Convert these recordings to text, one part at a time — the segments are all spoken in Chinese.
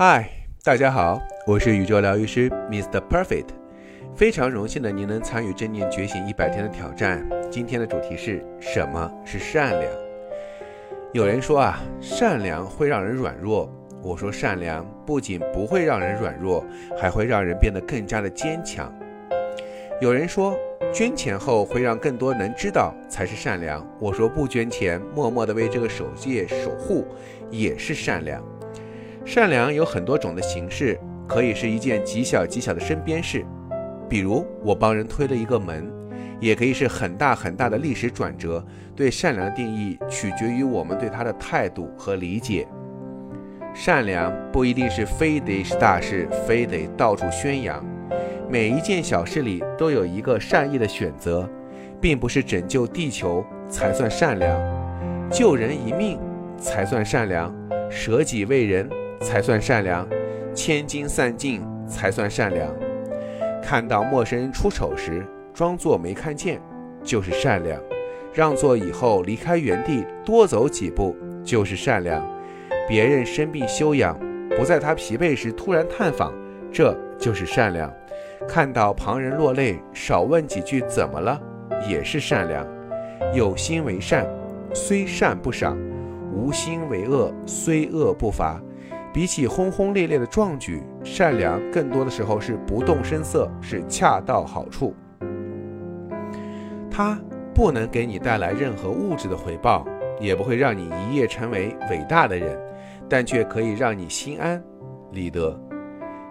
嗨，大家好，我是宇宙疗愈师 Mr. Perfect，非常荣幸的您能参与正念觉醒一百天的挑战。今天的主题是什么是善良？有人说啊，善良会让人软弱。我说善良不仅不会让人软弱，还会让人变得更加的坚强。有人说捐钱后会让更多人知道才是善良。我说不捐钱，默默的为这个世界守护也是善良。善良有很多种的形式，可以是一件极小极小的身边事，比如我帮人推了一个门，也可以是很大很大的历史转折。对善良的定义取决于我们对他的态度和理解。善良不一定是非得是大事，非得到处宣扬。每一件小事里都有一个善意的选择，并不是拯救地球才算善良，救人一命才算善良，舍己为人。才算善良，千金散尽才算善良。看到陌生人出丑时，装作没看见，就是善良；让座以后离开原地多走几步，就是善良。别人生病休养，不在他疲惫时突然探访，这就是善良。看到旁人落泪，少问几句怎么了，也是善良。有心为善，虽善不赏；无心为恶，虽恶不罚。比起轰轰烈烈的壮举，善良更多的时候是不动声色，是恰到好处。它不能给你带来任何物质的回报，也不会让你一夜成为伟大的人，但却可以让你心安理得。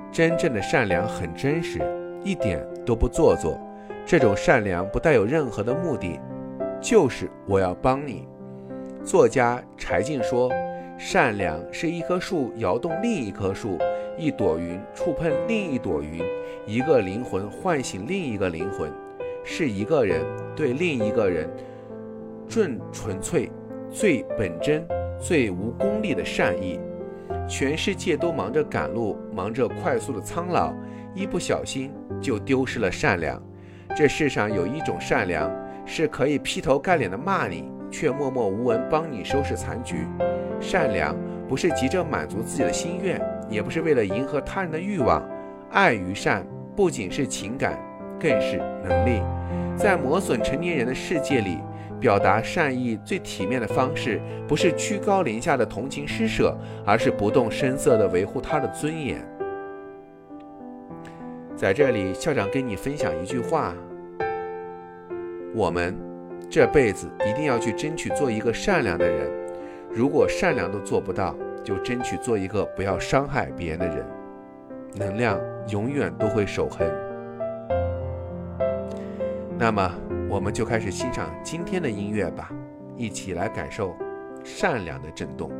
真正的善良很真实，一点都不做作。这种善良不带有任何的目的，就是我要帮你。作家柴静说。善良是一棵树摇动另一棵树，一朵云触碰另一朵云，一个灵魂唤醒另一个灵魂，是一个人对另一个人最纯粹、最本真、最无功利的善意。全世界都忙着赶路，忙着快速的苍老，一不小心就丢失了善良。这世上有一种善良，是可以劈头盖脸的骂你，却默默无闻帮你收拾残局。善良不是急着满足自己的心愿，也不是为了迎合他人的欲望。爱与善不仅是情感，更是能力。在磨损成年人的世界里，表达善意最体面的方式，不是居高临下的同情施舍，而是不动声色地维护他的尊严。在这里，校长跟你分享一句话：我们这辈子一定要去争取做一个善良的人。如果善良都做不到，就争取做一个不要伤害别人的人。能量永远都会守恒。那么，我们就开始欣赏今天的音乐吧，一起来感受善良的震动。